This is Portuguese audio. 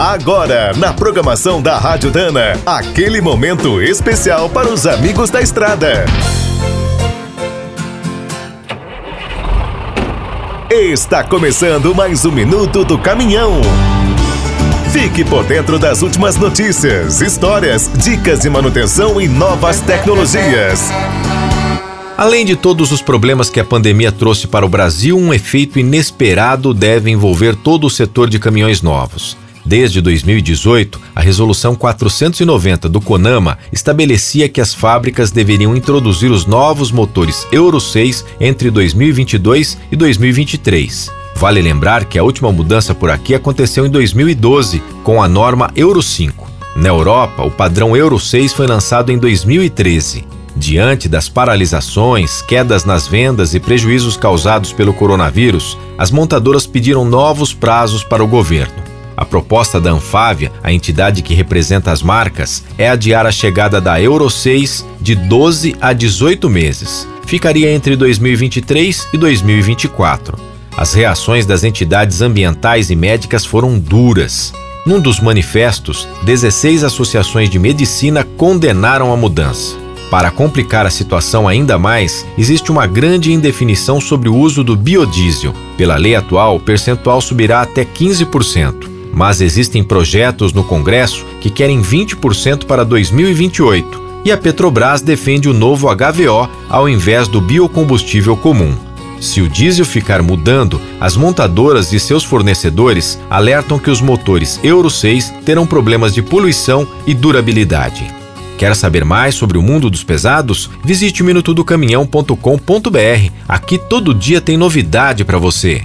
Agora, na programação da Rádio Dana, aquele momento especial para os amigos da estrada. Está começando mais um minuto do caminhão. Fique por dentro das últimas notícias, histórias, dicas de manutenção e novas tecnologias. Além de todos os problemas que a pandemia trouxe para o Brasil, um efeito inesperado deve envolver todo o setor de caminhões novos. Desde 2018, a Resolução 490 do CONAMA estabelecia que as fábricas deveriam introduzir os novos motores Euro 6 entre 2022 e 2023. Vale lembrar que a última mudança por aqui aconteceu em 2012, com a norma Euro 5. Na Europa, o padrão Euro 6 foi lançado em 2013. Diante das paralisações, quedas nas vendas e prejuízos causados pelo coronavírus, as montadoras pediram novos prazos para o governo. A proposta da Anfávia, a entidade que representa as marcas, é adiar a chegada da Euro 6 de 12 a 18 meses. Ficaria entre 2023 e 2024. As reações das entidades ambientais e médicas foram duras. Num dos manifestos, 16 associações de medicina condenaram a mudança. Para complicar a situação ainda mais, existe uma grande indefinição sobre o uso do biodiesel. Pela lei atual, o percentual subirá até 15%. Mas existem projetos no Congresso que querem 20% para 2028 e a Petrobras defende o novo HVO ao invés do biocombustível comum. Se o diesel ficar mudando, as montadoras e seus fornecedores alertam que os motores Euro 6 terão problemas de poluição e durabilidade. Quer saber mais sobre o mundo dos pesados? Visite minutodocaminhão.com.br. Aqui todo dia tem novidade para você.